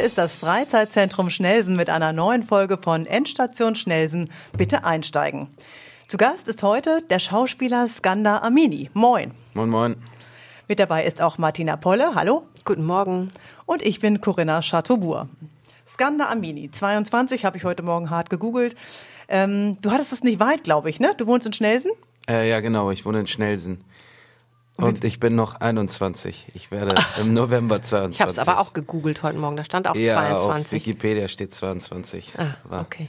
Hier ist das Freizeitzentrum Schnelsen mit einer neuen Folge von Endstation Schnelsen. Bitte einsteigen. Zu Gast ist heute der Schauspieler Skanda Amini. Moin. Moin, moin. Mit dabei ist auch Martina Polle. Hallo. Guten Morgen. Und ich bin Corinna Chateaubourg. Skanda Amini, 22, habe ich heute Morgen hart gegoogelt. Ähm, du hattest es nicht weit, glaube ich, ne? Du wohnst in Schnelsen? Äh, ja, genau. Ich wohne in Schnelsen. Und ich bin noch 21. Ich werde im November 22. Ich habe es aber auch gegoogelt heute Morgen. Da stand auch ja, 22. Auf Wikipedia steht 22. Ah, War- okay.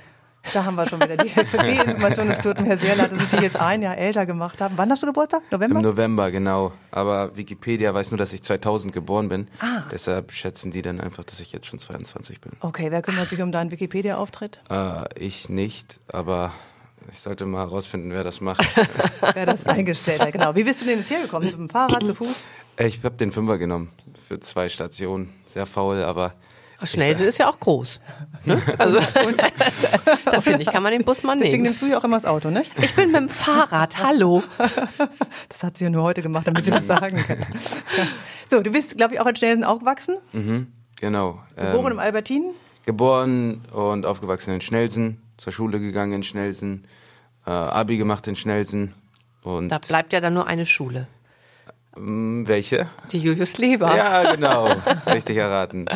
Da haben wir schon wieder die Information. Es tut mir sehr leid, dass ich dich jetzt ein Jahr älter gemacht habe. Wann hast du Geburtstag? November? Im November, genau. Aber Wikipedia weiß nur, dass ich 2000 geboren bin. Ah. Deshalb schätzen die dann einfach, dass ich jetzt schon 22 bin. Okay, wer kümmert sich um deinen Wikipedia-Auftritt? Äh, ich nicht, aber ich sollte mal herausfinden, wer das macht. Wer das eingestellt hat, genau. Wie bist du denn jetzt hier gekommen? Zum Fahrrad, zu Fuß? Äh, ich habe den Fünfer genommen für zwei Stationen. Sehr faul, aber Schnellsee ist ja auch groß. Ne? Also, da finde ich, kann man den Bus mal Deswegen nehmen. nimmst du ja auch immer das Auto, nicht? Ich bin mit dem Fahrrad, hallo. Das hat sie ja nur heute gemacht, damit sie das sagen kann. So, du bist, glaube ich, auch in Schnelsen aufgewachsen. genau. Geboren Ähm, im Albertin. Geboren und aufgewachsen in Schnelsen, zur Schule gegangen in Schnelsen, äh, Abi gemacht in Schnelsen und Da bleibt ja dann nur eine Schule. ähm, welche? Die Julius Leber. Ja, genau, richtig erraten.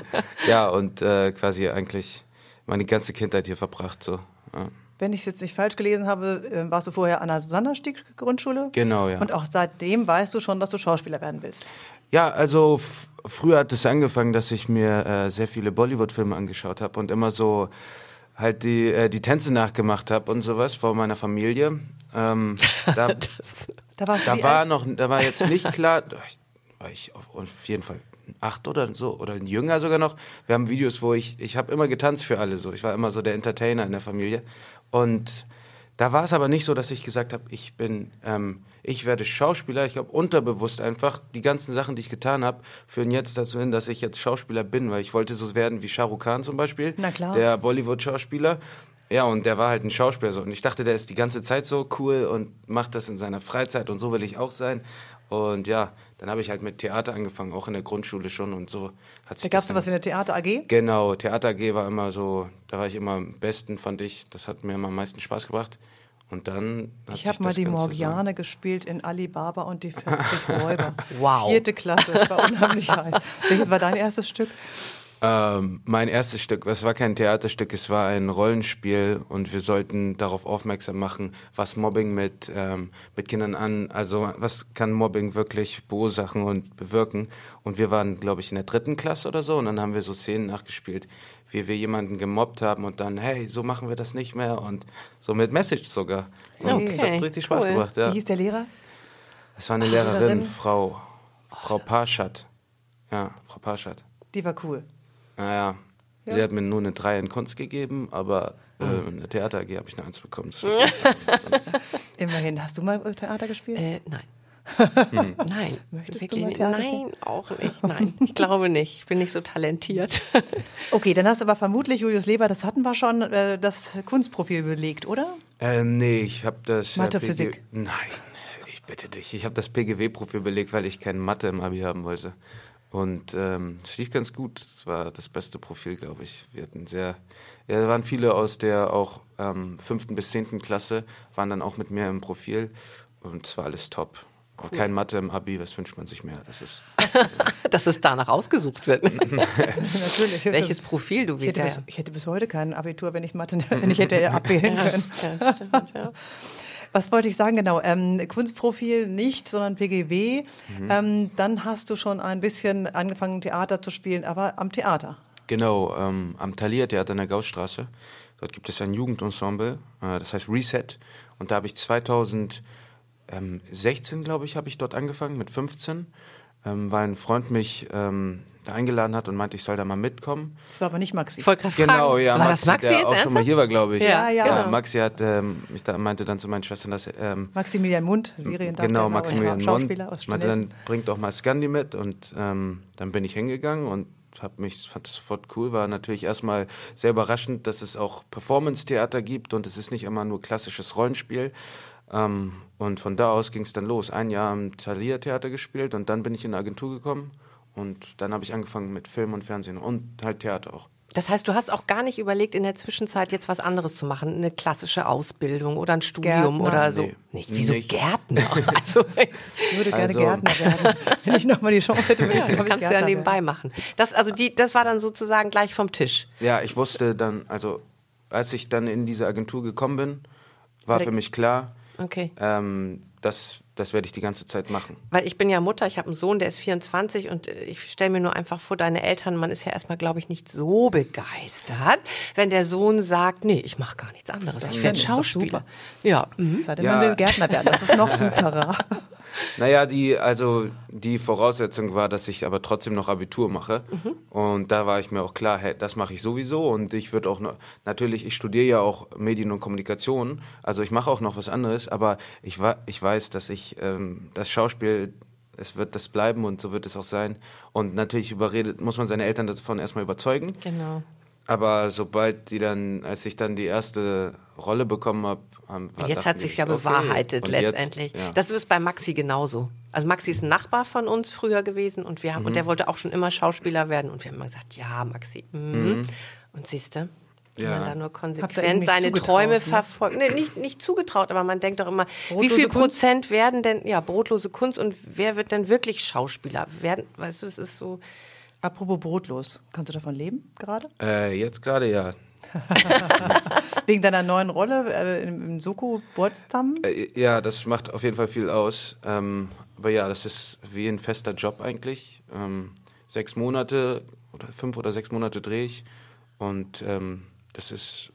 Ja, und äh, quasi eigentlich meine ganze Kindheit hier verbracht so. Ja. Wenn ich es jetzt nicht falsch gelesen habe, äh, warst du vorher an der Sanderstieg-Grundschule. Genau, ja. Und auch seitdem weißt du schon, dass du Schauspieler werden willst. Ja, also früher hat es angefangen, dass ich mir äh, sehr viele Bollywood-Filme angeschaut habe und immer so halt die, äh, die Tänze nachgemacht habe und sowas vor meiner Familie. Ähm, da, Da du Da wie war alt? noch, da war jetzt nicht klar, da war ich- war ich auf, auf jeden Fall acht oder so oder ein jünger sogar noch. Wir haben Videos, wo ich, ich habe immer getanzt für alle so. Ich war immer so der Entertainer in der Familie. Und da war es aber nicht so, dass ich gesagt habe, ich bin, ähm, ich werde Schauspieler. Ich glaube unterbewusst einfach die ganzen Sachen, die ich getan habe, führen jetzt dazu hin, dass ich jetzt Schauspieler bin, weil ich wollte so werden wie Shah Rukh Khan zum Beispiel, Na klar. der Bollywood-Schauspieler. Ja, und der war halt ein Schauspieler so. Und ich dachte, der ist die ganze Zeit so cool und macht das in seiner Freizeit und so will ich auch sein. Und ja, dann habe ich halt mit Theater angefangen, auch in der Grundschule schon und so hat Da sich gab es was wie eine Theater AG. Genau, Theater AG war immer so, da war ich immer am besten, fand ich. Das hat mir immer am meisten Spaß gebracht. Und dann hat Ich habe mal das die Ganze so- Morgiane gespielt in Alibaba und die 40 Räuber. Wow. Vierte Klasse, das war unheimlich heiß. Welches war dein erstes Stück? Ähm, mein erstes Stück, es war kein Theaterstück, es war ein Rollenspiel und wir sollten darauf aufmerksam machen, was Mobbing mit, ähm, mit Kindern an, also was kann Mobbing wirklich verursachen und bewirken. Und wir waren, glaube ich, in der dritten Klasse oder so und dann haben wir so Szenen nachgespielt, wie wir jemanden gemobbt haben und dann, hey, so machen wir das nicht mehr und so mit Message sogar. Und Okay, das hat richtig Spaß cool. gemacht, ja. Wie hieß der Lehrer? Es war eine Lehrerin? Lehrerin, Frau, Frau Parschat. Ja, Frau Parschat. Die war cool. Naja, Ja. sie hat mir nur eine 3 in Kunst gegeben, aber äh, in der Theater AG habe ich eine 1 bekommen. Immerhin. Hast du mal Theater gespielt? Äh, nein. Hm. Nein. Möchtest du Wirklich mal nicht. Theater Nein, auch nicht. Nein, ich glaube nicht. Ich bin nicht so talentiert. Okay, dann hast du aber vermutlich, Julius Leber, das hatten wir schon, äh, das Kunstprofil belegt, oder? äh, nee, ich habe das. äh, Mathe, PG Physik. Nein, ich bitte dich. Ich habe das PGW-Profil belegt, weil ich keine Mathe im Abi haben wollte. Und ähm, es lief ganz gut. Es war das beste Profil, glaube ich. Wir hatten sehr. Ja, da waren viele aus der auch ähm, fünften bis zehnten Klasse, waren dann auch mit mir im Profil. Und es war alles top. Und Kein Mathe im Abi, was wünscht man sich mehr? Das ist. Dass es danach ausgesucht wird. Natürlich. Welches Profil du ich bis, ich hätte bis heute kein Abitur, wenn ich Mathe, wenn ich hätte abwählen können. Ja, stimmt, ja. Was wollte ich sagen? Genau, ähm, Kunstprofil nicht, sondern PGW. Mhm. Ähm, dann hast du schon ein bisschen angefangen, Theater zu spielen, aber am Theater. Genau, ähm, am Thalia Theater in der Gaußstraße. Dort gibt es ein Jugendensemble, äh, das heißt Reset. Und da habe ich 2016, glaube ich, habe ich dort angefangen, mit 15, ähm, weil ein Freund mich ähm, da eingeladen hat und meinte, ich soll da mal mitkommen. Das war aber nicht Maxi. Wollte gerade Genau, ja, war Maxi, das Maxi der jetzt auch schon mal ernsthaft? hier war, glaube ich. Ja, ja. genau. Maxi hat, ähm, ich da, meinte dann zu meinen Schwestern, dass er, ähm, Maximilian Mund, Seriendarsteller Genau, Maximilian und Mon. Schauspieler aus Meinte dann, bringt doch mal Scandi mit und ähm, dann bin ich hingegangen und hab mich, fand es sofort cool, war natürlich erstmal sehr überraschend, dass es auch Performance-Theater gibt und es ist nicht immer nur klassisches Rollenspiel. Ähm, und von da aus ging es dann los. Ein Jahr im Thalia Theater gespielt und dann bin ich in eine Agentur gekommen Und dann habe ich angefangen mit Film und Fernsehen und halt Theater auch. Das heißt, du hast auch gar nicht überlegt, in der Zwischenzeit jetzt was anderes zu machen, eine klassische Ausbildung oder ein Studium Gärtner. oder so. Nee, nicht, wieso nicht. Gärtner? Also, Ich würde gerne Also- Gärtner werden. Wenn ich nochmal die Chance hätte, würde ich, ja, das kannst du ja nebenbei werden. machen. Das, also die, das war dann sozusagen gleich vom Tisch. Ja, ich wusste dann, also als ich dann in diese Agentur gekommen bin, war für mich klar, Okay. ähm, das, das werde ich die ganze Zeit machen. Weil ich bin ja Mutter, ich habe einen Sohn, der ist 24 und äh, ich stelle mir nur einfach vor, deine Eltern, man ist ja erstmal, glaube ich, nicht so begeistert, wenn der Sohn sagt, nee, ich mache gar nichts anderes, ich werde Schauspieler. Ja, mhm. Sei denn, Ja. man will Gärtner werden. Das ist noch superer. Naja, die, also die Voraussetzung war, dass ich aber trotzdem noch Abitur mache. Und da war ich mir auch klar, hey, das mache ich sowieso. Und ich würde auch noch, natürlich, ich studiere ja auch Medien und Kommunikation. Also ich mache auch noch was anderes, aber ich, ich weiß, dass ich ähm, das Schauspiel, es wird das bleiben und so wird es auch sein. Und natürlich überredet, muss man seine Eltern davon erstmal überzeugen. genau. Aber sobald die dann, als ich dann die erste Rolle bekommen habe, haben Jetzt hat sich ja okay. bewahrheitet Und letztendlich. Jetzt, ja. Das ist bei Maxi genauso. Also Maxi ist ein Nachbar von uns früher gewesen und wir haben Mhm. und der wollte auch schon immer Schauspieler werden und wir haben immer gesagt, ja Maxi. Mhm. Und siehst du, Ja. man da nur konsequent seine Träume ne? verfolgt. Nee, nicht, nicht zugetraut, aber man denkt doch immer, wie Brotlose viel Kunst? Prozent werden denn, ja, brotlose Kunst und wer wird denn wirklich Schauspieler werden? Weißt du, es ist so, Apropos brotlos. Kannst du davon leben gerade? Äh, jetzt gerade ja. Wegen deiner neuen Rolle äh, im, im Soko Potsdam? Äh, Ja, das macht auf jeden Fall viel aus. Ähm, aber ja, das ist wie ein fester Job eigentlich. Ähm, sechs Monate oder fünf oder sechs Monate drehe ich. Und ähm, das ist,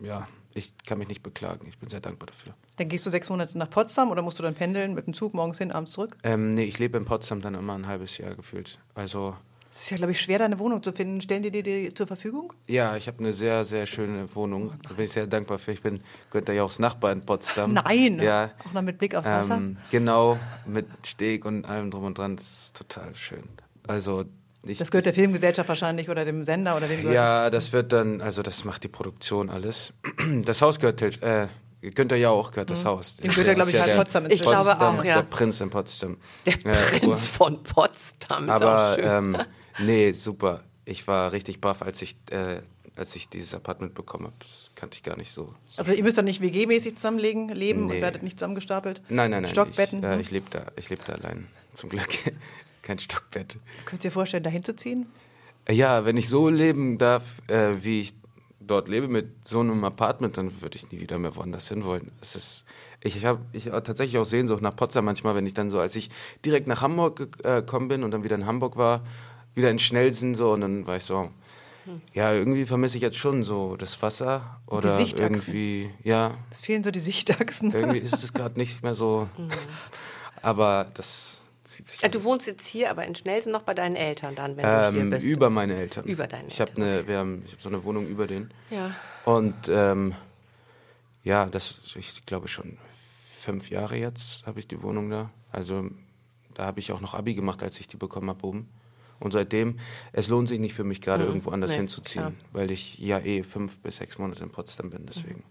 ja, ich kann mich nicht beklagen. Ich bin sehr dankbar dafür. Dann gehst du sechs Monate nach Potsdam oder musst du dann pendeln mit dem Zug morgens hin, abends zurück? Ähm, nee, ich lebe in Potsdam dann immer ein halbes Jahr gefühlt. Also Es ist ja, glaube ich, schwer, deine Wohnung zu finden. Stellen die dir die zur Verfügung? ja, ich habe eine sehr, sehr schöne Wohnung. Da bin ich sehr dankbar für. Ich bin Günther Jauchs Nachbar in Potsdam. Nein! Ja. Auch noch mit Blick aufs Wasser? Ähm, genau, mit Steg und allem drum und dran. Das ist total schön. Also ich, das gehört der Filmgesellschaft wahrscheinlich oder dem Sender oder dem gehört Ja, das wird dann, also das macht die Produktion alles. Das Haus gehört, äh, Günther Jauch gehört das Haus. Dem gehört er, glaube ich, Ist halt Potsdam Ich glaube auch, ja. Der Prinz in Potsdam. der Äh, Prinz von Potsdam. Ist auch aber schön. ähm, nee, super. Ich war richtig baff, als ich, äh, als ich dieses Apartment bekommen habe. Das kannte ich gar nicht so. Also ihr müsst doch nicht WG-mäßig zusammenlegen, leben Nee. und werdet nicht zusammengestapelt? Nein, nein, nein. Stockbetten? Ich, äh, hm? ich lebe da, ich leb da allein. Zum Glück. Kein Stockbett. Könnt ihr dir vorstellen, dahin zu ziehen? Ja, wenn ich so leben darf, äh, wie ich dort lebe, mit so einem Apartment, dann würde ich nie wieder mehr woanders hin wollen. Es ist, ich habe ich hab tatsächlich auch Sehnsucht nach Potsdam manchmal, wenn ich dann so, als ich direkt nach Hamburg ge- äh, gekommen bin und dann wieder in Hamburg war, wieder in Schnellsen so und dann war ich so, ja, irgendwie vermisse ich jetzt schon so das Wasser oder Sichtachsen. irgendwie, ja, Es fehlen so die Sichtachsen. irgendwie ist es gerade nicht mehr so, aber das zieht sich Ja, du wohnst jetzt hier, aber in Schnellsen noch bei deinen Eltern dann, wenn du hier Ähm, bist. über meine Eltern. Über deine ich Eltern, eine, wir haben, ich habe so eine Wohnung über denen. Ja. Und ähm, ja, das, ich glaube schon fünf Jahre jetzt habe ich die Wohnung da. Also da habe ich auch noch Abi gemacht, als ich die bekommen habe oben. Und seitdem, es lohnt sich nicht für mich gerade irgendwo anders nee, hinzuziehen, klar. weil ich ja eh fünf bis sechs Monate in Potsdam bin, deswegen.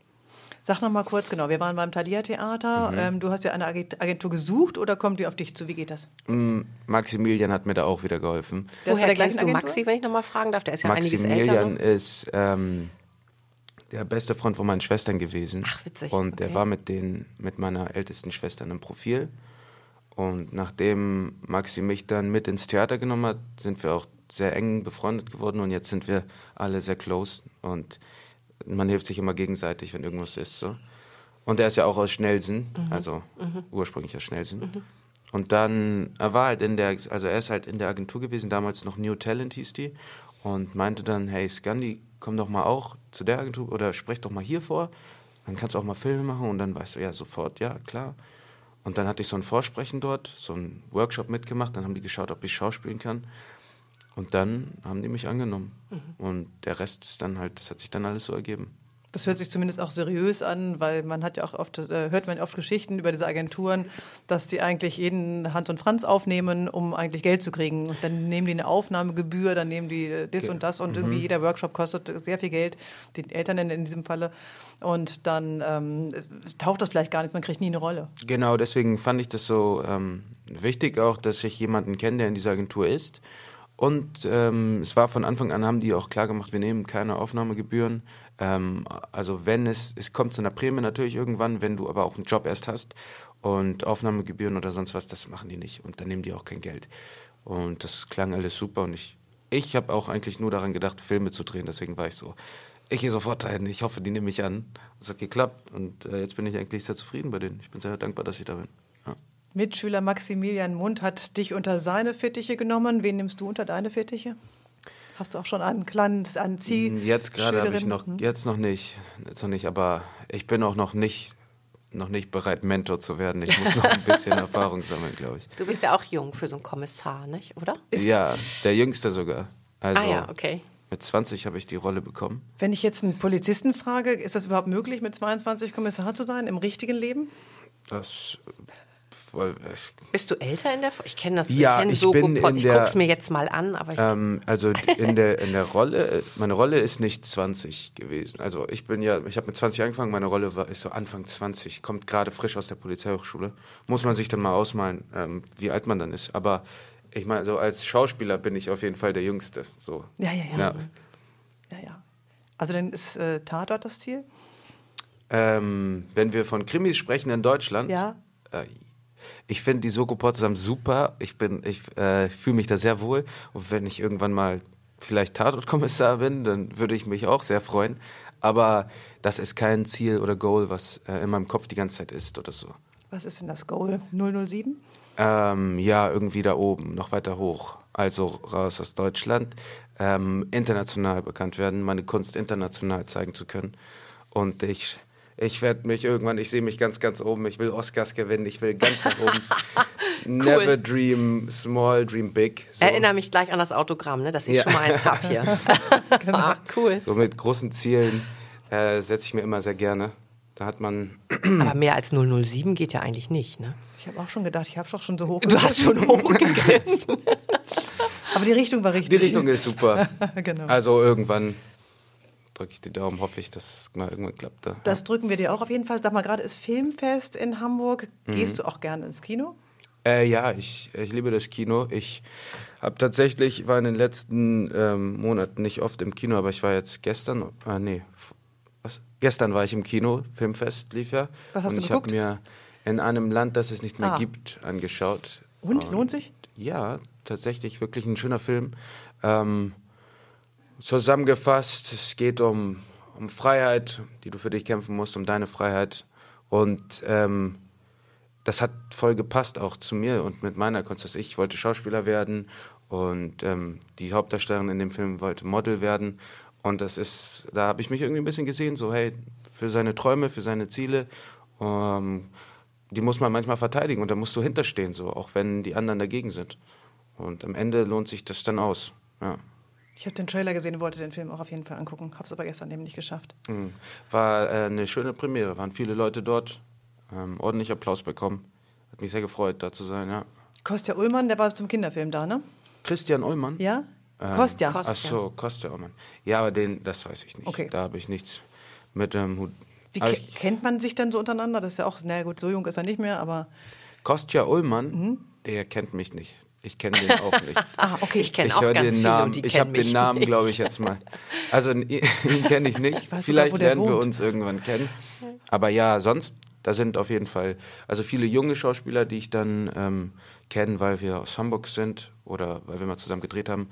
Sag noch mal kurz, genau, wir waren beim Thalia Theater. Mhm. Ähm, du hast ja eine Ag- Agentur gesucht oder kommt die auf dich zu? Wie geht das? Mm, Maximilian hat mir da auch wieder geholfen. Der bei Woher der kennst du? Maxi, wenn ich nochmal fragen darf? Der ist ja einiges älter. Maximilian ist ähm, der beste Freund von meinen Schwestern gewesen. Ach, witzig, Und der okay. war mit, den, mit meiner ältesten Schwester im Profil. Und nachdem Maxi mich dann mit ins Theater genommen hat, sind wir auch sehr eng befreundet geworden und jetzt sind wir alle sehr close und man hilft sich immer gegenseitig, wenn irgendwas ist. So. Und er ist ja auch aus Schnellsen, Mhm. also ursprünglich aus Schnellsen. Und dann, er war halt in der, also er ist halt in der Agentur gewesen, damals noch New Talent hieß die, und meinte dann, hey Scandi, komm doch mal auch zu der Agentur oder sprech doch mal hier vor, dann kannst du auch mal Filme machen und dann weißt du, ja, sofort, ja, klar. Und dann hatte ich so ein Vorsprechen dort, so einen Workshop mitgemacht, dann haben die geschaut, ob ich schauspielen kann. Und dann haben die mich angenommen. Und der Rest ist dann halt, das hat sich dann alles so ergeben. Das hört sich zumindest auch seriös an, weil man hat ja auch oft, äh, hört man oft Geschichten über diese Agenturen, dass die eigentlich jeden Hans und Franz aufnehmen, um eigentlich Geld zu kriegen. Und dann nehmen die eine Aufnahmegebühr, dann nehmen die äh, das und das und irgendwie jeder Workshop kostet sehr viel Geld, den Eltern in, in diesem Falle. Und dann ähm, taucht das vielleicht gar nicht, man kriegt nie eine Rolle. Genau, deswegen fand ich das so ähm, wichtig auch, dass ich jemanden kenne, der in dieser Agentur ist Und ähm, es war von Anfang an, haben die auch klar gemacht, wir nehmen keine Aufnahmegebühren. Ähm, also wenn es, es kommt zu einer Prämie natürlich irgendwann, wenn du aber auch einen Job erst hast und Aufnahmegebühren oder sonst was, das machen die nicht und dann nehmen die auch kein Geld. Und das klang alles super und ich, ich habe auch eigentlich nur daran gedacht, Filme zu drehen, deswegen war ich so, ich gehe sofort dahin, ich hoffe, die nehmen mich an. Es hat geklappt und äh, jetzt bin ich eigentlich sehr zufrieden bei denen. Ich bin sehr dankbar, dass ich da bin. Mitschüler Maximilian Mund hat dich unter seine Fittiche genommen. Wen nimmst du unter deine Fittiche? Hast du auch schon ein kleines ein Ziel? Hm, jetzt gerade habe ich noch, hm? jetzt noch nicht, jetzt noch nicht, aber ich bin auch noch nicht noch nicht bereit, Mentor zu werden. Ich muss noch ein bisschen Erfahrung sammeln, glaube ich. Du bist ja auch jung für so einen Kommissar, nicht? Oder? ja, der Jüngste sogar. Also ah ja, okay. Mit 20 habe ich die Rolle bekommen. Wenn ich jetzt einen Polizisten frage, ist das überhaupt möglich, mit 22 Kommissar zu sein im richtigen Leben? Das bist du älter in der? Ich kenne das. Ja, ich, kenn ich so bin in Ich gucke es mir jetzt mal an, aber ähm, also in der in der Rolle, meine Rolle ist nicht 20 gewesen. Also ich bin ja, ich habe mit 20 angefangen. Meine Rolle war ist so Anfang 20, kommt gerade frisch aus der Polizeihochschule. Muss man sich dann mal ausmalen, ähm, wie alt man dann ist. Aber ich meine, so als Schauspieler bin ich auf jeden Fall der Jüngste. So. Ja, ja, ja. Ja, ja. ja. Also dann ist äh, Tatort das Ziel? Ähm, wenn wir von Krimis sprechen in Deutschland. Ja. Äh, ich finde die Soko Potsdam super. Ich bin, ich äh, fühle mich da sehr wohl. Und wenn ich irgendwann mal vielleicht Tatortkommissar bin, dann würde ich mich auch sehr freuen. Aber das ist kein Ziel oder Goal, was äh, in meinem Kopf die ganze Zeit ist oder so. Was ist denn das Goal? 007? Ähm, ja, irgendwie da oben, noch weiter hoch. Also raus aus Deutschland, ähm, international bekannt werden, meine Kunst international zeigen zu können. Und ich ich werde mich irgendwann, ich sehe mich ganz, ganz oben. Ich will Oscars gewinnen. Ich will ganz nach oben. cool. Never dream small, dream big. So. Erinnere mich gleich an das Autogramm, ne, dass ich ja. schon mal eins habe hier. genau. ah, cool. So mit großen Zielen äh, setze ich mir immer sehr gerne. Da hat man. Aber mehr als 007 geht ja eigentlich nicht, ne? Ich habe auch schon gedacht, ich habe doch schon so hoch. Du hast schon hochgegriffen. Aber die Richtung war richtig. Die Richtung ist super. genau. Also irgendwann drücke ich die Daumen, hoffe ich, dass es mal irgendwann klappt. Da. Das drücken wir dir auch auf jeden Fall. Sag mal, gerade ist Filmfest in Hamburg. Mhm. Gehst du auch gerne ins Kino? Äh, ja, ich, ich liebe das Kino. Ich habe tatsächlich, war in den letzten ähm, Monaten nicht oft im Kino, aber ich war jetzt gestern, äh, nee, was? Gestern war ich im Kino, Filmfest lief ja. Was hast und du geguckt? Ich habe mir in einem Land, das es nicht mehr ah. gibt, angeschaut. Und, und, lohnt sich? Ja, tatsächlich wirklich ein schöner Film. Ähm, Zusammengefasst, es geht um, um Freiheit, die du für dich kämpfen musst, um deine Freiheit. Und ähm, das hat voll gepasst auch zu mir und mit meiner Kunst. Ich wollte Schauspieler werden und ähm, die Hauptdarstellerin in dem Film wollte Model werden. Und das ist, da habe ich mich irgendwie ein bisschen gesehen, so hey, für seine Träume, für seine Ziele, ähm, die muss man manchmal verteidigen und da musst du hinterstehen, so, auch wenn die anderen dagegen sind. Und am Ende lohnt sich das dann aus. Ja. Ich habe den Trailer gesehen und wollte den Film auch auf jeden Fall angucken, habe es aber gestern eben nicht geschafft. Mhm. War äh, eine schöne Premiere, waren viele Leute dort, ähm, ordentlich Applaus bekommen. Hat mich sehr gefreut, da zu sein, ja. Kostja Ullmann, der war zum Kinderfilm da, ne? Christian Ullmann? Ja? Ähm, Kostja. Ach so, Kostja Ullmann. Ja, aber den, das weiß ich nicht. Okay. Da habe ich nichts mit dem ähm, Hut. Wie ke kennt man sich denn so untereinander? Das ist ja auch, na gut, so jung ist er nicht mehr, aber. Kostja Ullmann, mhm. der kennt mich nicht. Ich kenne den auch nicht. ah, okay, ich kenne auch ganz den viele Namen. Ich habe den Namen, glaube ich, jetzt mal. Also ihn, kenne ich nicht. Ich Vielleicht sogar, lernen wir uns irgendwann kennen. Aber ja, sonst, da sind auf jeden Fall, also viele junge Schauspieler, die ich dann ähm, kenne, weil wir aus Hamburg sind oder weil wir mal zusammen gedreht haben.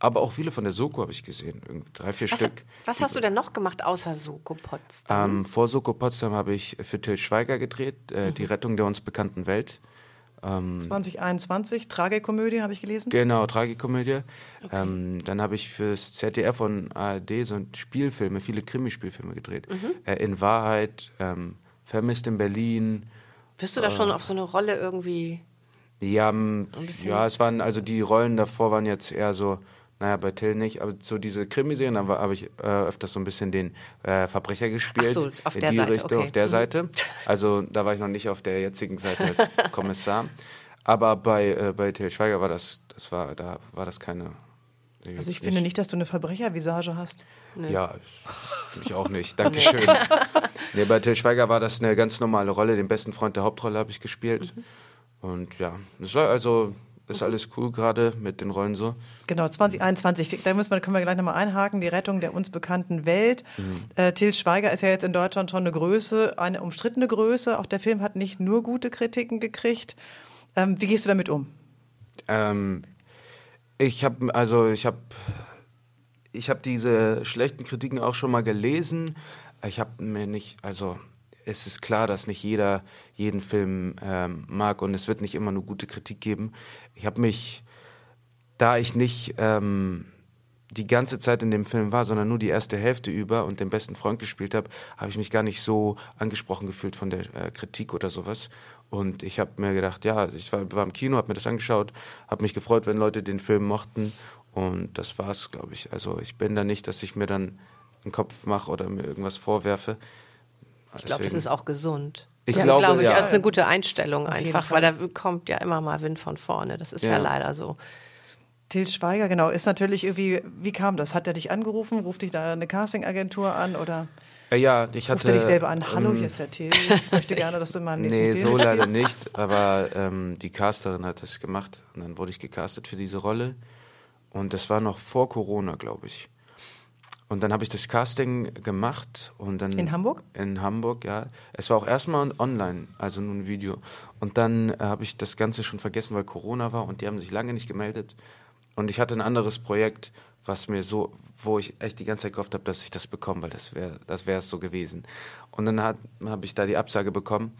Aber auch viele von der Soko habe ich gesehen, drei, vier was, Stück. Was hast du denn noch gemacht außer Soko Potsdam? Ähm, vor Soko Potsdam habe ich für Till Schweiger gedreht, äh, mhm. die Rettung der uns bekannten Welt. Ähm, 2021, Tragikomödie habe ich gelesen. Genau, Tragikomödie. Okay. Ähm, dann habe ich fürs ZDF und ARD so Spielfilme, viele Krimispielfilme gedreht. Mhm. Äh, in Wahrheit, ähm, Vermisst in Berlin. Bist du da äh, schon auf so eine Rolle irgendwie? Ja, ja, es waren, also die Rollen davor waren jetzt eher so naja, bei Till nicht, aber so diese Krimiserien, da habe ich äh, öfters so ein bisschen den äh, Verbrecher gespielt. Ach so, auf in der die Seite, Richtung, okay. auf der mhm. Seite. Also da war ich noch nicht auf der jetzigen Seite als Kommissar. Aber bei, äh, bei Till Schweiger war das, das war, da war das keine. Also ich finde nicht, dass du eine Verbrechervisage hast. Nee. Ja, finde ich auch nicht. Dankeschön. nee, bei Till Schweiger war das eine ganz normale Rolle. Den besten Freund der Hauptrolle habe ich gespielt. Mhm. Und ja, es war also ist alles cool gerade mit den Rollen so. Genau, 2021, da müssen wir, können wir gleich nochmal einhaken, die Rettung der uns bekannten Welt. Mhm. Äh, Til Schweiger ist ja jetzt in Deutschland schon eine Größe, eine umstrittene Größe. Auch der Film hat nicht nur gute Kritiken gekriegt. Ähm, wie gehst du damit um? Ähm, ich habe, also ich habe ich habe diese schlechten Kritiken auch schon mal gelesen. Ich habe mir nicht, also es ist klar, dass nicht jeder jeden Film ähm, mag und es wird nicht immer nur gute Kritik geben. Ich habe mich, da ich nicht ähm, die ganze Zeit in dem Film war, sondern nur die erste Hälfte über und den besten Freund gespielt habe, habe ich mich gar nicht so angesprochen gefühlt von der äh, Kritik oder sowas. Und ich habe mir gedacht, ja, ich war, war im Kino, habe mir das angeschaut, habe mich gefreut, wenn Leute den Film mochten. Und das war's, glaube ich. Also ich bin da nicht, dass ich mir dann einen Kopf mache oder mir irgendwas vorwerfe. Ich glaube, das ist auch gesund. Ich ja, glaube, glaube ich, ja. Das ist eine gute Einstellung Auf einfach, weil da kommt ja immer mal Wind von vorne. Das ist ja, ja leider so. Til Schweiger, genau, ist natürlich irgendwie, wie kam das? Hat er dich angerufen? Ruft dich da eine Castingagentur an oder? Äh, ja, ich hatte. Ruft er dich selber an? Hallo, ähm, hier ist der Til. Ich möchte gerne, dass du mal nächsten Nee, Film so leider nicht, aber ähm, die Casterin hat das gemacht und dann wurde ich gecastet für diese Rolle. Und das war noch vor Corona, glaube ich. Und dann habe ich das Casting gemacht und dann. In Hamburg? In Hamburg, ja. Es war auch erstmal online, also nur ein Video. Und dann äh, habe ich das Ganze schon vergessen, weil Corona war und die haben sich lange nicht gemeldet. Und ich hatte ein anderes Projekt, was mir so, wo ich echt die ganze Zeit gehofft habe, dass ich das bekomme, weil das wäre das wäre es so gewesen. Und dann habe ich da die Absage bekommen.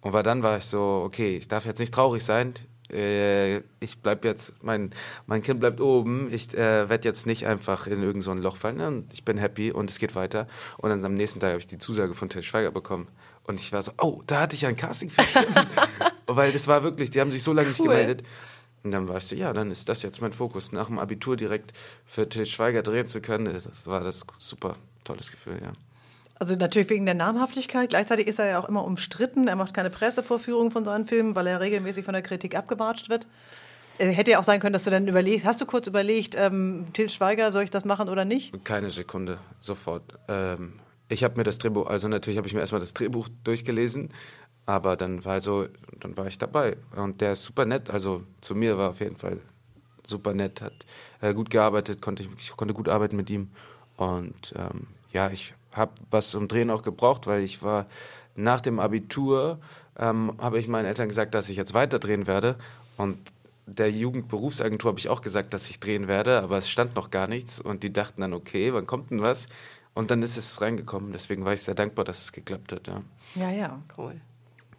Und war dann war ich so, okay, ich darf jetzt nicht traurig sein äh, ich bleib jetzt, mein, mein Kind bleibt oben, ich äh, werde jetzt nicht einfach in irgendein so Loch fallen. Ja, ich bin happy und es geht weiter. Und dann am nächsten Tag habe ich die Zusage von Till Schweiger bekommen. Und ich war so, oh, da hatte ich ein Casting für Weil das war wirklich, die haben sich so lange nicht gemeldet. Und dann war ich so, ja, dann ist das jetzt mein Fokus. Nach dem Abitur direkt für Till Schweiger drehen zu können, das war das super tolles Gefühl, ja. Also natürlich wegen der Namhaftigkeit. Gleichzeitig ist er ja auch immer umstritten. Er macht keine Pressevorführungen von seinen Filmen, weil er regelmäßig von der Kritik abgewatscht wird. Äh, hätte ja auch sein können, dass du dann überlegst, hast du kurz überlegt, ähm, Til Schweiger, soll ich das machen oder nicht? Keine Sekunde, sofort. Ähm, ich habe mir das Drehbuch, also natürlich habe ich mir erstmal das Drehbuch durchgelesen, aber dann war so, dann war ich dabei. Und der ist super nett, also zu mir war auf jeden Fall super nett, hat äh, gut gearbeitet, konnte ich, ich, konnte gut arbeiten mit ihm. Und ähm, ja, ich habe was zum Drehen auch gebraucht, weil ich war nach dem Abitur, ähm, habe ich meinen Eltern gesagt, dass ich jetzt weiter drehen werde. Und der Jugendberufsagentur habe ich auch gesagt, dass ich drehen werde, aber es stand noch gar nichts. Und die dachten dann, okay, wann kommt denn was? Und dann ist es reingekommen. Deswegen war ich sehr dankbar, dass es geklappt hat. Ja, ja, ja. cool.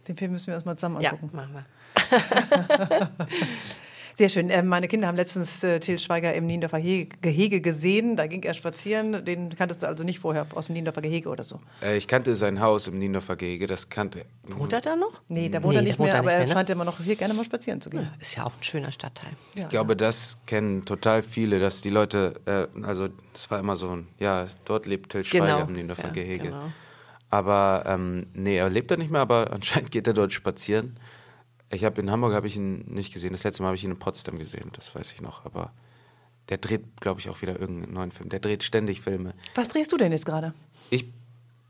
Den Film müssen wir uns mal zusammen angucken. Ja, machen wir. Sehr schön. Ähm, meine Kinder haben letztens äh, Til Schweiger im Niendorfer Gehege gesehen. Da ging er spazieren. Den kanntest du also nicht vorher aus dem Niendorfer Gehege oder so? Äh, ich kannte sein Haus im Niendorfer Gehege. Das kannte. Wohnt er da noch? Nee, da wohnt nee, er nicht mehr, aber er ne? scheint immer noch hier gerne mal spazieren zu gehen. Ja, ist ja auch ein schöner Stadtteil. Ja. Ich glaube, das kennen total viele, dass die Leute, äh, also das war immer so ein, ja, dort lebt Til Schweiger genau. im Niendorfer ja, Gehege. Genau. Aber ähm, nee, er lebt da nicht mehr, aber anscheinend geht er dort spazieren. Ich habe in Hamburg habe ich ihn nicht gesehen. Das letzte Mal habe ich ihn in Potsdam gesehen, das weiß ich noch. Aber der dreht, glaube ich, auch wieder irgendeinen neuen Film. Der dreht ständig Filme. Was drehst du denn jetzt gerade? Ich.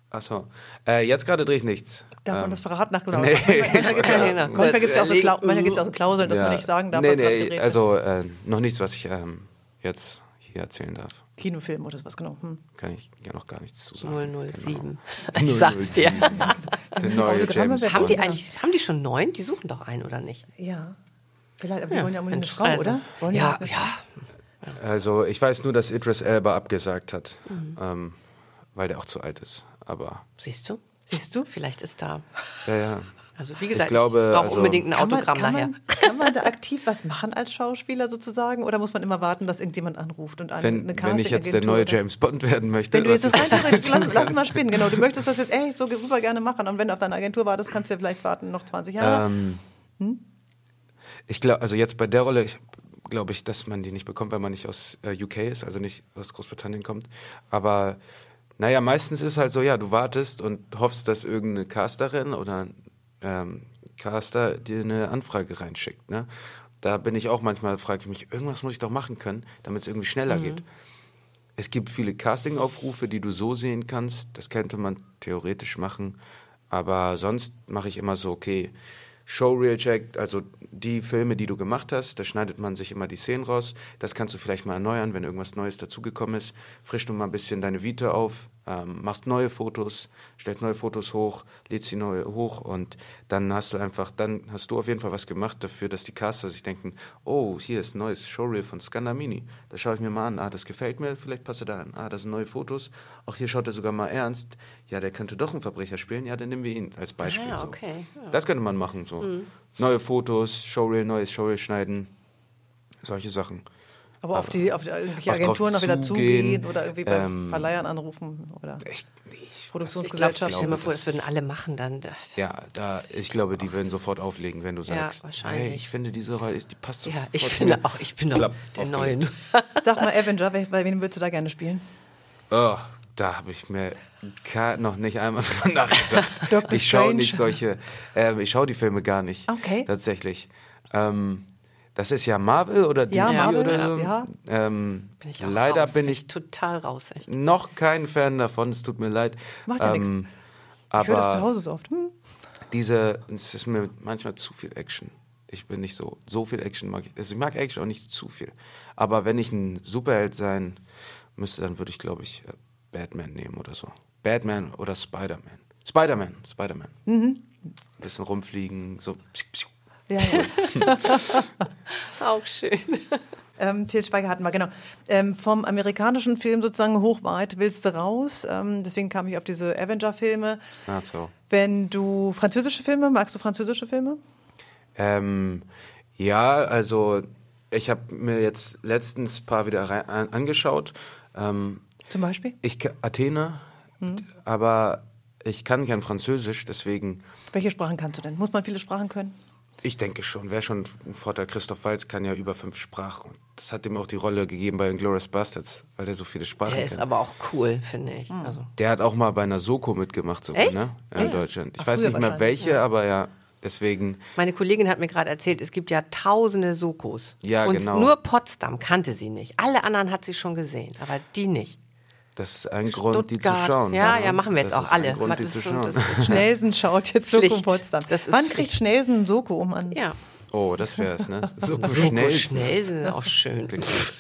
Achso. Äh, jetzt gerade drehe ich nichts. Darf ähm, man das verraten? Nach genau. Nee. Manchmal gibt es ja, auch so, Kla auch so Klauseln, dass ja. man nicht sagen darf, nee, was nee, Also äh, noch nichts, was ich ähm, jetzt hier erzählen darf. Kinofilm oder was genau? Hm. Kann ich ja noch gar nichts zu sagen. 007. Genau. Ich sag's dir. Der neue James Bond. Haben die eigentlich, haben die schon neun? Die suchen doch einen, oder nicht? Ja. Vielleicht, aber die ja, wollen ja unbedingt eine Frau, also, oder? Wollen ja, ja. Also ich weiß nur, dass Idris Elba abgesagt hat, mhm. ähm, weil der auch zu alt ist. Aber siehst du? Siehst du? Vielleicht ist da. Ja, ja. Also wie gesagt, ich, glaube, ich brauche also, unbedingt ein Autogramm kann man, kann nachher. Man, kann man da aktiv was machen als Schauspieler sozusagen? Oder muss man immer warten, dass irgendjemand anruft und wenn, eine Wenn ich jetzt der neue James Bond werden möchte. Wenn du jetzt das rein lass, lass mal spinnen, genau. Du möchtest das jetzt echt so super gerne machen. Und wenn du auf deine Agentur wartest, kannst du ja vielleicht warten, noch 20 Jahre. Ähm, hm? Ich glaube, also jetzt bei der Rolle, glaube ich, dass man die nicht bekommt, weil man nicht aus äh, UK ist, also nicht aus Großbritannien kommt. Aber naja, meistens ist es halt so, ja, du wartest und hoffst, dass irgendeine Casterin oder ähm, Caster dir eine Anfrage reinschickt. Ne? Da bin ich auch manchmal, frage ich mich, irgendwas muss ich doch machen können, damit es irgendwie schneller mhm. geht. Es gibt viele Casting-Aufrufe, die du so sehen kannst. Das könnte man theoretisch machen. Aber sonst mache ich immer so, okay, Showreel-Check, also die Filme, die du gemacht hast, da schneidet man sich immer die Szenen raus. Das kannst du vielleicht mal erneuern, wenn irgendwas Neues dazugekommen ist. Frisch du mal ein bisschen deine Vita auf, ähm, machst neue Fotos, stellst neue Fotos hoch, lädst sie neu hoch und dann hast du einfach, dann hast du auf jeden Fall was gemacht dafür, dass die Caster sich denken, oh, hier ist ein neues Showreel von Scandamini. Da schaue ich mir mal an, ah, das gefällt mir, vielleicht passt er da an. Ah, das sind neue Fotos. Auch hier schaut er sogar mal ernst. Ja, der könnte doch einen Verbrecher spielen. Ja, dann nehmen wir ihn als Beispiel. Ah, ja, so. okay, ja. Das könnte man machen, so. Neue Fotos, Showreel, neues Showreel schneiden, solche Sachen. Aber auf die, auf die irgendwelche Agenturen noch wieder zugehen, oder irgendwie bei ähm, Verleihern anrufen oder Ich, nee, ich, Ich glaube, Produktionsgesellschaften. stell dir mal vor, das würden alle machen dann. Das, ja, da, ich glaube, die würden sofort auflegen, wenn du Ja, sagst, wahrscheinlich. hey, ich finde diese Rolle, ist- die passt ja, sofort ich zu finde auch, ich bin doch Klapp, der Neue. aufgelegt. Sag mal, Avenger, bei wem würdest du da gerne spielen? Oh, da habe ich mir noch nicht einmal dran nachgedacht. Ich schaue nicht solche, ähm, ich schaue die Filme gar nicht. Okay. Tatsächlich. Ähm, das ist ja Marvel oder DC Ja, Marvel, oder ja. Ähm, Bin ich auch leider raus, bin ich total raus, echt. noch kein Fan davon. Es tut mir leid. Macht ja ähm, nix. Ich höre das zu Hause so oft. Hm? diese, es ist mir manchmal zu viel Action. Ich bin nicht so, so viel Action mag ich. Also ich mag Action auch nicht zu viel. Aber wenn ich ein Superheld sein müsste, dann würde ich, glaube ich, äh, Batman nehmen oder so. Batman oder Spider-Man. Spider-Man, Spider-Man. Mhm. Ein bisschen rumfliegen, so. psiu, psiu. Ja. Auch schön. ähm, Til Schweiger hatten wir, genau. Ähm, vom amerikanischen Film sozusagen hochweit willst du raus. Ähm, deswegen kam ich auf diese Avenger-Filme. Ach so. Wenn du französische Filme, magst du französische Filme? Ähm, ja, also ich habe mir jetzt letztens ein paar wieder rein, an, angeschaut. Ähm, Zum Beispiel? ich Athene, aber ich kann kein Französisch, deswegen Welche Sprachen kannst du denn? Muss man viele Sprachen können? Ich denke schon, wäre schon ein Vorteil. Christoph Waltz kann ja über fünf Sprachen. Und das hat ihm auch die Rolle gegeben bei Inglourious Bastards, weil der so viele Sprachen Der ist kennt. aber auch cool, finde ich. Also, Der hat auch mal bei einer Soko mitgemacht, sogar, Echt? ne? In Echt? Deutschland. Ich Ach, weiß nicht mehr welche, aber ja, deswegen. meine Kollegin hat mir gerade erzählt, es gibt ja tausende Sokos. Ja, Und genau. nur Potsdam kannte sie nicht. Alle anderen hat sie schon gesehen, aber die nicht. Das ist ein Grund, die zu Stuttgart. schauen. Ja, Das ja, machen wir jetzt das auch ist ein alle. Grund, die zu so- schauen. Schnelsen schaut jetzt Soko. Potsdam. Das ist Wann Pflicht. kriegt Schnelsen Soko um an? Ja. Oh, das wär's, ne? So Soko schnell. schnell sind auch schön.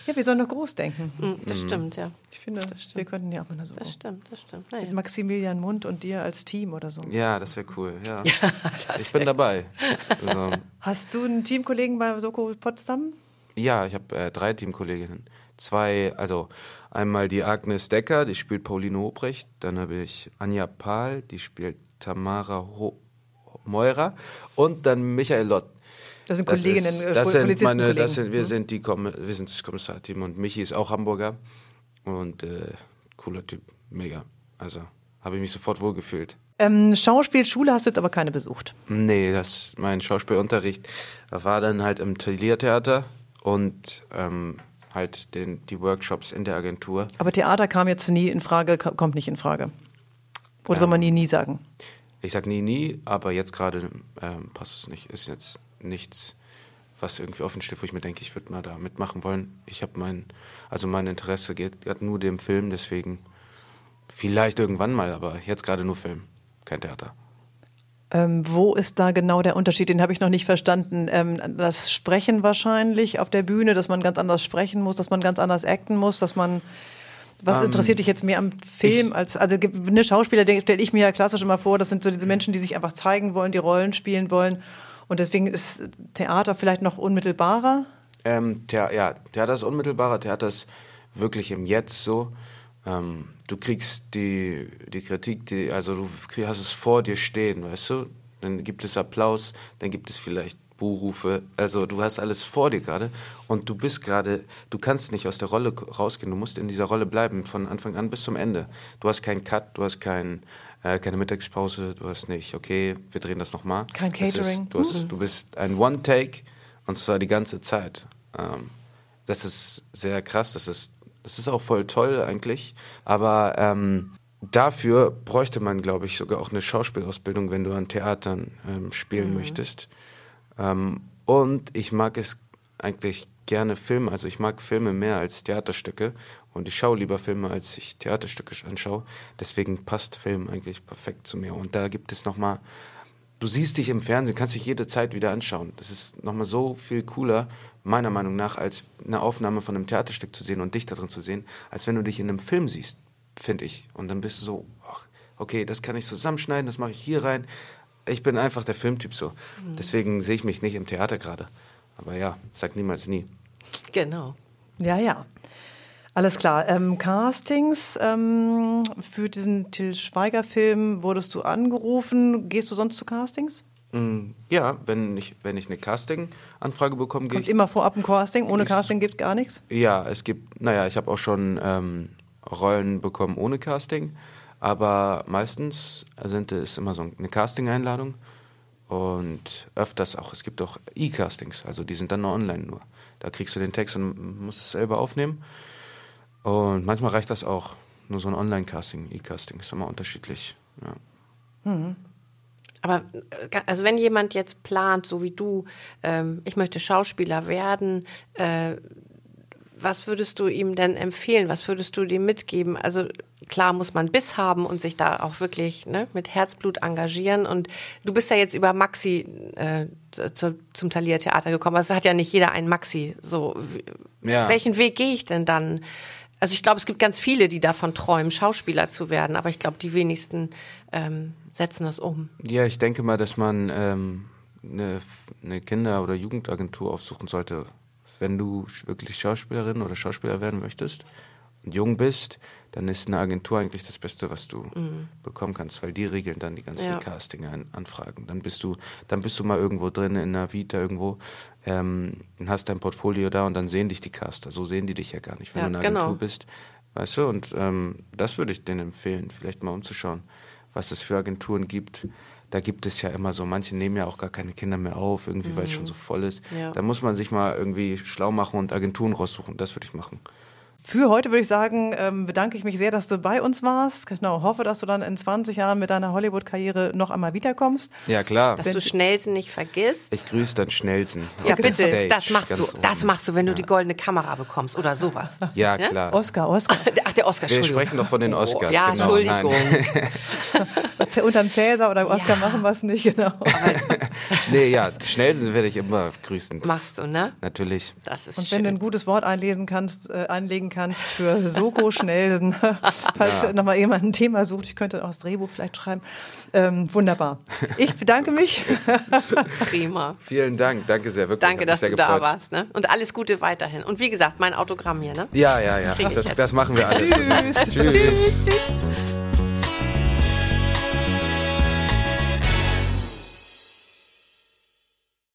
Ja, wir sollen doch groß denken. Mm, Das stimmt, ja. Ich finde, wir könnten ja auch mal eine Soko. Das stimmt, das stimmt. Mit Naja. Maximilian Mund und dir als Team oder so. Ja, das wäre cool, ja. Das ich bin dabei. Also, Hast du einen Teamkollegen bei Soko Potsdam? ja, ich habe äh, drei Teamkolleginnen. Zwei, also einmal die Agnes Decker, die spielt Pauline Hobrecht. Dann habe ich Anja Pahl, die spielt Tamara Ho Meurer. Und dann Michael Lott. Das sind Das Kolleginnen, ist, äh, das sind Polizistenkollegen. meine, das sind, wir Hm? sind die wir sind das Kommissarteam und Michi ist auch Hamburger und äh, cooler Typ, mega. Also habe ich mich sofort wohlgefühlt. Ähm, Schauspielschule hast du jetzt aber keine besucht. Nee, das mein Schauspielunterricht war dann halt im Taliertheater und ähm, halt den, die Workshops in der Agentur. Aber Theater kam jetzt nie in Frage, ko- kommt nicht in Frage. Oder soll man nie, nie sagen? Ich sag nie, nie, aber jetzt gerade ähm, passt es nicht. Ist jetzt nichts, was irgendwie offen steht, wo ich mir denke, ich würde mal da mitmachen wollen. Ich habe mein, also mein Interesse geht, geht nur dem Film, deswegen vielleicht irgendwann mal, aber jetzt gerade nur Film, kein Theater. Ähm, wo ist da genau der Unterschied? Den habe ich noch nicht verstanden. Ähm, das Sprechen wahrscheinlich auf der Bühne, dass man ganz anders sprechen muss, dass man ganz anders acten muss, dass man. Was Ähm, interessiert dich jetzt mehr am Film ich- als also eine Schauspieler stelle ich mir ja klassisch immer vor, das sind so diese Menschen, die sich einfach zeigen wollen, die Rollen spielen wollen und deswegen ist Theater vielleicht noch unmittelbarer. Ähm, ja, Theater ist unmittelbarer, Theater ist wirklich im Jetzt so. Ähm, du kriegst die, die Kritik, die, also du hast es vor dir stehen, weißt du? Dann gibt es Applaus, dann gibt es vielleicht Buhrufe. Also du hast alles vor dir gerade und du bist gerade, du kannst nicht aus der Rolle rausgehen, du musst in dieser Rolle bleiben, von Anfang an bis zum Ende. Du hast keinen Cut, du hast kein, äh, keine Mittagspause, du hast nicht, okay, wir drehen das nochmal. Kein Das ist- Catering. Du, hast, du bist ein One-Take und zwar die ganze Zeit. Ähm, das ist sehr krass, das ist, das ist auch voll toll eigentlich, aber ähm, dafür bräuchte man, glaube ich, sogar auch eine Schauspielausbildung, wenn du an Theatern ähm, spielen möchtest. Ähm, und ich mag es eigentlich gerne Filme, also ich mag Filme mehr als Theaterstücke und ich schaue lieber Filme, als ich Theaterstücke anschaue. Deswegen passt Film eigentlich perfekt zu mir. Und da gibt es nochmal du siehst dich im Fernsehen, kannst dich jede Zeit wieder anschauen. Das ist nochmal so viel cooler, meiner Meinung nach, als eine Aufnahme von einem Theaterstück zu sehen und dich darin zu sehen, als wenn du dich in einem Film siehst, finde ich. Und dann bist du so, ach, okay, das kann ich zusammenschneiden, das mache ich hier rein. Ich bin einfach der Filmtyp so. Mhm. Deswegen sehe ich mich nicht im Theater gerade. Aber ja, sag niemals nie. Genau. Ja, ja. Alles klar. Ähm, Castings ähm, für diesen Till Schweiger-Film wurdest du angerufen. Gehst du sonst zu Castings? Mm, ja, wenn ich, wenn ich eine Casting-Anfrage bekomme, gehe ich. immer vorab ein Casting? Ohne Casting gibt gar nichts? Ja, es gibt, naja, ich habe auch schon ähm, Rollen bekommen ohne Casting, aber meistens sind es immer so eine Casting-Einladung und öfters auch, es gibt auch E-Castings, also die sind dann nur online nur. Da kriegst du den Text und musst es selber aufnehmen. Und manchmal reicht das auch, nur so ein Online-Casting, E-Casting, ist immer unterschiedlich. Ja. Mhm. Aber äh, also wenn jemand jetzt plant, so wie du, ähm, ich möchte Schauspieler werden, äh, was würdest du ihm denn empfehlen? Was würdest du ihm mitgeben? Also klar muss man Biss haben und sich da auch wirklich ne, mit Herzblut engagieren. Und du bist ja jetzt über Maxi äh, zu, zum Thalia Theater gekommen. Also hat ja nicht jeder einen Maxi. So, ja. welchen Weg gehe ich denn dann? Also ich glaube, es gibt ganz viele, die davon träumen, Schauspieler zu werden, aber ich glaube, die wenigsten ähm, setzen das um. Ja, ich denke mal, dass man ähm, eine, eine Kinder- oder Jugendagentur aufsuchen sollte, wenn du wirklich Schauspielerin oder Schauspieler werden möchtest und jung bist, dann ist eine Agentur eigentlich das Beste, was du mhm. bekommen kannst, weil die regeln dann die ganzen ja. Casting-Anfragen. Dann bist du, dann bist du mal irgendwo drin in einer Vita irgendwo, ähm, dann hast dein Portfolio da und dann sehen dich die Caster. So sehen die dich ja gar nicht, wenn ja, du eine Agentur genau. bist. Weißt du, und ähm, das würde ich denen empfehlen, vielleicht mal umzuschauen, was es für Agenturen gibt. Da gibt es ja immer so, manche nehmen ja auch gar keine Kinder mehr auf, irgendwie, mhm. weil es schon so voll ist. Ja. Da muss man sich mal irgendwie schlau machen und Agenturen raussuchen. Das würde ich machen. Für heute würde ich sagen, ähm, bedanke ich mich sehr, dass du bei uns warst. Genau, hoffe, dass du dann in 20 Jahren mit deiner Hollywood-Karriere noch einmal wiederkommst. Ja, klar. Dass du Schnellsen nicht vergisst. Ich grüße dann Schnellsen. Ja, bitte, Stage, das machst du. Oben. Das machst du, wenn du ja. die goldene Kamera bekommst oder sowas. Ja, klar. Oscar, Oscar. Ach, der Oscar, Wir sprechen doch von den oh, Oscars. Oh, ja, genau. Entschuldigung. Unterm Cäsar oder Oscar ja. machen wir es nicht, genau. nee, ja, Schnellsen werde ich immer grüßen. Machst du, ne? Natürlich. Das ist Und wenn schön. du ein gutes Wort einlesen kannst, äh, einlegen kannst für Soko Schnellsen, falls ja. nochmal jemand ein Thema sucht, ich könnte auch das Drehbuch vielleicht schreiben. Ähm, wunderbar. Ich bedanke mich. Prima. Vielen Dank, danke sehr, wirklich. Danke, dass du gefreut. da warst. Ne? Und alles Gute weiterhin. Und wie gesagt, mein Autogramm hier. Ne? Ja, ja, ja. Das, das, machen wir alles. Tschüss. Tschüss. Tschüss. Tschüss.